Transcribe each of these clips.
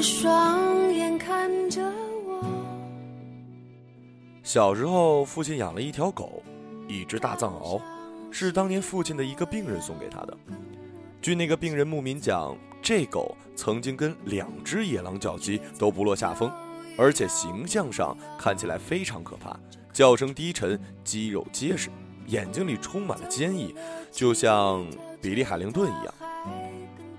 双眼看着我。小时候，父亲养了一条狗，一只大藏獒，是当年父亲的一个病人送给他的。据那个病人牧民讲，这狗曾经跟两只野狼叫鸡都不落下风，而且形象上看起来非常可怕，叫声低沉，肌肉结实，眼睛里充满了坚毅，就像比利·海灵顿一样。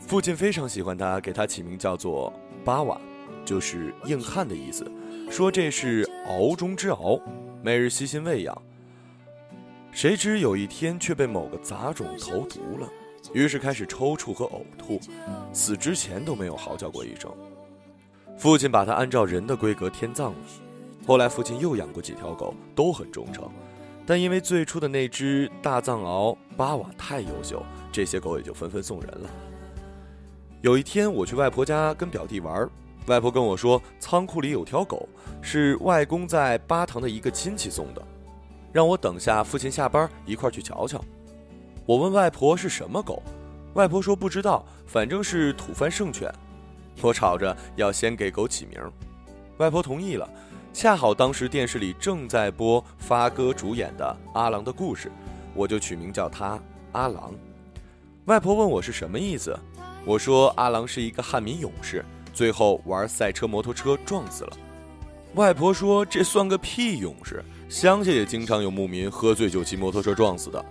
父亲非常喜欢它，给它起名叫做巴瓦，就是硬汉的意思，说这是獒中之獒，每日悉心喂养。谁知有一天却被某个杂种投毒了。于是开始抽搐和呕吐，死之前都没有嚎叫过一声。父亲把他按照人的规格天葬了。后来父亲又养过几条狗，都很忠诚，但因为最初的那只大藏獒巴瓦太优秀，这些狗也就纷纷送人了。有一天我去外婆家跟表弟玩，外婆跟我说仓库里有条狗，是外公在巴塘的一个亲戚送的，让我等下父亲下班一块去瞧瞧。我问外婆是什么狗，外婆说不知道，反正是土番圣犬。我吵着要先给狗起名，外婆同意了。恰好当时电视里正在播发哥主演的《阿郎的故事》，我就取名叫他阿郎。外婆问我是什么意思，我说阿郎是一个汉民勇士，最后玩赛车摩托车撞死了。外婆说这算个屁勇士，乡下也经常有牧民喝醉酒骑摩托车撞死的。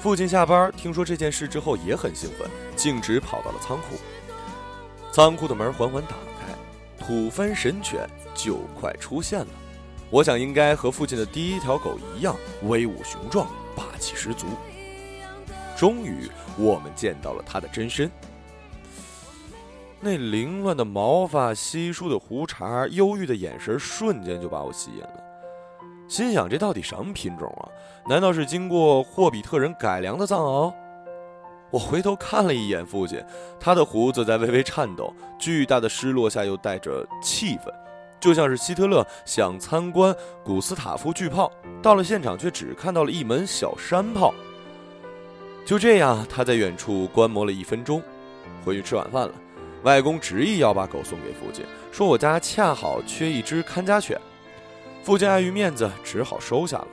父亲下班听说这件事之后也很兴奋，径直跑到了仓库。仓库的门缓缓打开，土蕃神犬就快出现了。我想应该和父亲的第一条狗一样威武雄壮、霸气十足。终于，我们见到了它的真身。那凌乱的毛发、稀疏的胡茬、忧郁的眼神，瞬间就把我吸引了。心想：这到底什么品种啊？难道是经过霍比特人改良的藏獒？我回头看了一眼父亲，他的胡子在微微颤抖，巨大的失落下又带着气愤，就像是希特勒想参观古斯塔夫巨炮，到了现场却只看到了一门小山炮。就这样，他在远处观摩了一分钟，回去吃晚饭了。外公执意要把狗送给父亲，说我家恰好缺一只看家犬。父亲碍于面子，只好收下了。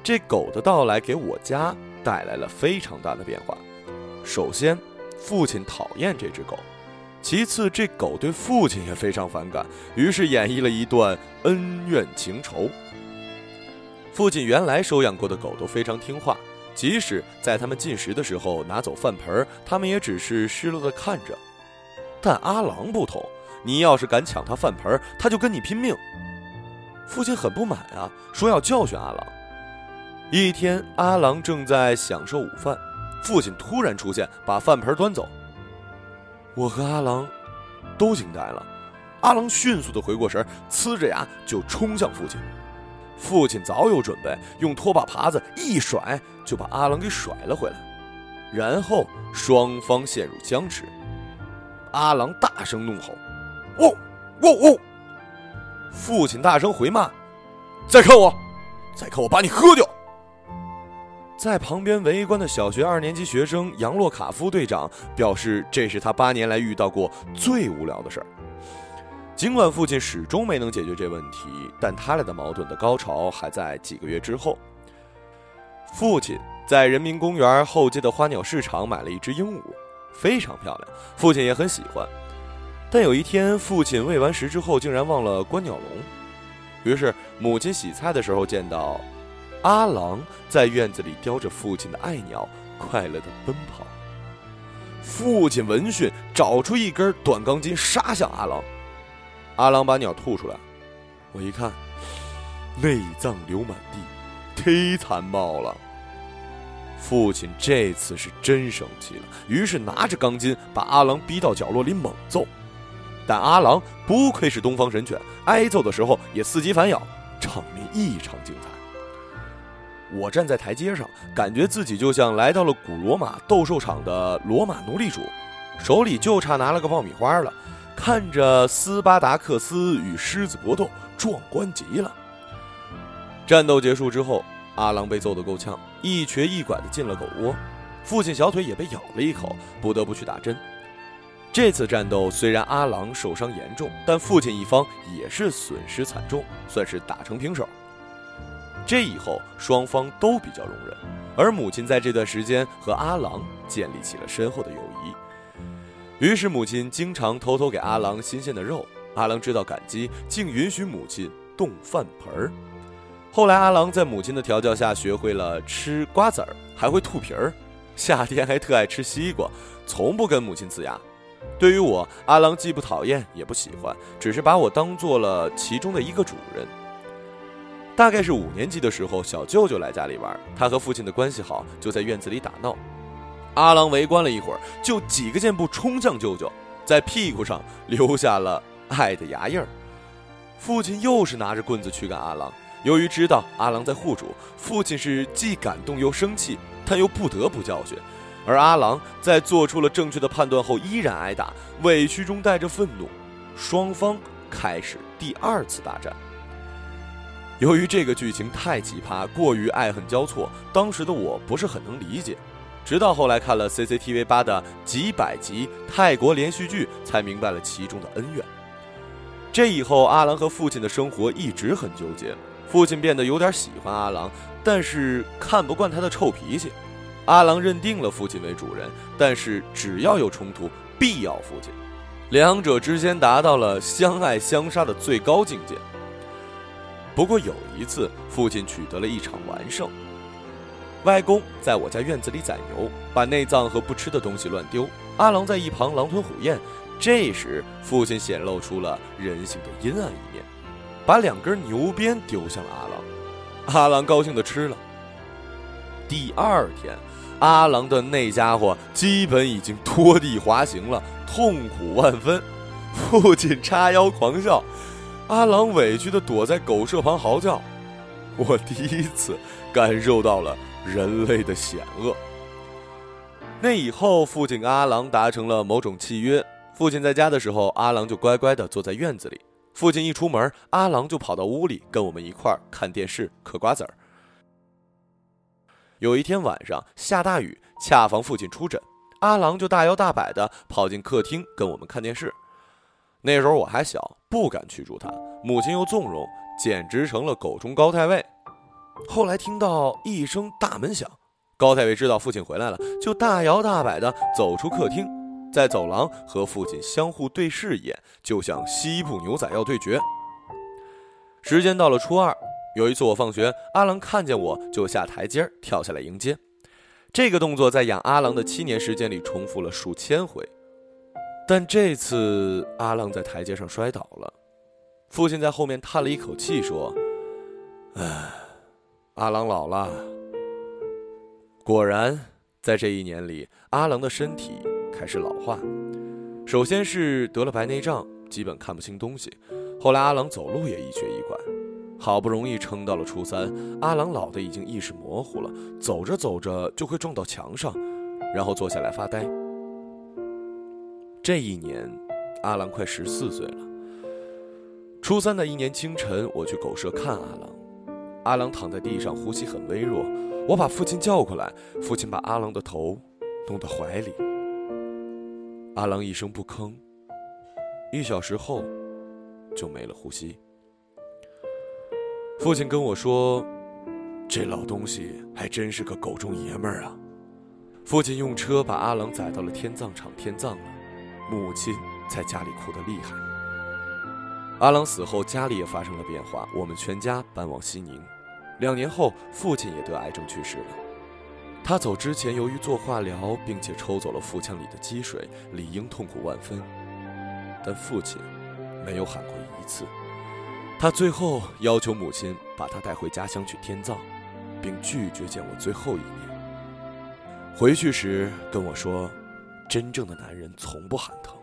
这狗的到来给我家带来了非常大的变化。首先，父亲讨厌这只狗；其次，这狗对父亲也非常反感，于是演绎了一段恩怨情仇。父亲原来收养过的狗都非常听话，即使在他们进食的时候拿走饭盆，他们也只是失落的看着。但阿郎不同，你要是敢抢他饭盆，他就跟你拼命。父亲很不满啊，说要教训阿郎。一天，阿郎正在享受午饭，父亲突然出现，把饭盆端走。我和阿郎都惊呆了。阿郎迅速的回过神，呲着牙就冲向父亲。父亲早有准备，用拖把耙子一甩，就把阿郎给甩了回来。然后双方陷入僵持。阿郎大声怒吼：“哦，哦，哦！”父亲大声回骂：“再看我，再看我把你喝掉！”在旁边围观的小学二年级学生杨洛卡夫队长表示，这是他八年来遇到过最无聊的事儿。尽管父亲始终没能解决这问题，但他俩的矛盾的高潮还在几个月之后。父亲在人民公园后街的花鸟市场买了一只鹦鹉，非常漂亮，父亲也很喜欢。但有一天，父亲喂完食之后，竟然忘了关鸟笼。于是，母亲洗菜的时候见到阿郎在院子里叼着父亲的爱鸟，快乐的奔跑。父亲闻讯，找出一根短钢筋，杀向阿郎。阿郎把鸟吐出来，我一看，内脏流满地，忒残暴了。父亲这次是真生气了，于是拿着钢筋把阿郎逼到角落里猛揍。但阿郎不愧是东方神犬，挨揍的时候也伺机反咬，场面异常精彩。我站在台阶上，感觉自己就像来到了古罗马斗兽场的罗马奴隶主，手里就差拿了个爆米花了，看着斯巴达克斯与狮子搏斗，壮观极了。战斗结束之后，阿郎被揍得够呛，一瘸一拐地进了狗窝，父亲小腿也被咬了一口，不得不去打针。这次战斗虽然阿郎受伤严重，但父亲一方也是损失惨重，算是打成平手。这以后双方都比较容忍，而母亲在这段时间和阿郎建立起了深厚的友谊。于是母亲经常偷偷给阿郎新鲜的肉，阿郎知道感激，竟允许母亲动饭盆儿。后来阿郎在母亲的调教下学会了吃瓜子儿，还会吐皮儿，夏天还特爱吃西瓜，从不跟母亲呲牙。对于我，阿郎既不讨厌也不喜欢，只是把我当做了其中的一个主人。大概是五年级的时候，小舅舅来家里玩，他和父亲的关系好，就在院子里打闹。阿郎围观了一会儿，就几个箭步冲向舅舅，在屁股上留下了爱的牙印儿。父亲又是拿着棍子驱赶阿郎，由于知道阿郎在护主，父亲是既感动又生气，但又不得不教训。而阿郎在做出了正确的判断后，依然挨打，委屈中带着愤怒，双方开始第二次大战。由于这个剧情太奇葩，过于爱恨交错，当时的我不是很能理解，直到后来看了 CCTV 八的几百集泰国连续剧，才明白了其中的恩怨。这以后，阿郎和父亲的生活一直很纠结，父亲变得有点喜欢阿郎，但是看不惯他的臭脾气。阿郎认定了父亲为主人，但是只要有冲突，必要父亲。两者之间达到了相爱相杀的最高境界。不过有一次，父亲取得了一场完胜。外公在我家院子里宰牛，把内脏和不吃的东西乱丢，阿郎在一旁狼吞虎咽。这时，父亲显露出了人性的阴暗一面，把两根牛鞭丢向了阿郎。阿郎高兴地吃了。第二天。阿郎的那家伙基本已经拖地滑行了，痛苦万分。父亲叉腰狂笑，阿郎委屈地躲在狗舍旁嚎叫。我第一次感受到了人类的险恶。那以后，父亲跟阿郎达成了某种契约。父亲在家的时候，阿郎就乖乖地坐在院子里；父亲一出门，阿郎就跑到屋里跟我们一块儿看电视、嗑瓜子儿。有一天晚上下大雨，恰逢父亲出诊，阿郎就大摇大摆地跑进客厅跟我们看电视。那时候我还小，不敢驱逐他，母亲又纵容，简直成了狗中高太尉。后来听到一声大门响，高太尉知道父亲回来了，就大摇大摆地走出客厅，在走廊和父亲相互对视一眼，就像西部牛仔要对决。时间到了初二。有一次我放学，阿郎看见我就下台阶跳下来迎接。这个动作在养阿郎的七年时间里重复了数千回。但这次阿郎在台阶上摔倒了，父亲在后面叹了一口气说：“唉，阿郎老了。”果然，在这一年里，阿郎的身体开始老化。首先是得了白内障，基本看不清东西；后来阿郎走路也一瘸一拐。好不容易撑到了初三，阿郎老的已经意识模糊了，走着走着就会撞到墙上，然后坐下来发呆。这一年，阿郎快十四岁了。初三的一年清晨，我去狗舍看阿郎，阿郎躺在地上，呼吸很微弱。我把父亲叫过来，父亲把阿郎的头弄到怀里，阿郎一声不吭，一小时后就没了呼吸。父亲跟我说：“这老东西还真是个狗中爷们儿啊！”父亲用车把阿郎载到了天葬场天葬了，母亲在家里哭得厉害。阿郎死后，家里也发生了变化，我们全家搬往西宁。两年后，父亲也得癌症去世了。他走之前，由于做化疗，并且抽走了腹腔里的积水，理应痛苦万分，但父亲没有喊过一次。他最后要求母亲把他带回家乡去天葬，并拒绝见我最后一面。回去时跟我说：“真正的男人从不喊疼。”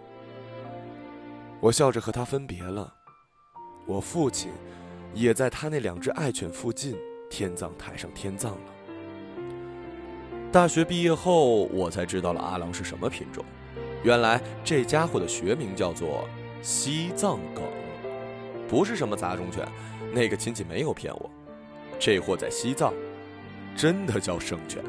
我笑着和他分别了。我父亲也在他那两只爱犬附近天葬台上天葬了。大学毕业后，我才知道了阿郎是什么品种。原来这家伙的学名叫做西藏梗。不是什么杂种犬，那个亲戚没有骗我，这货在西藏，真的叫圣犬。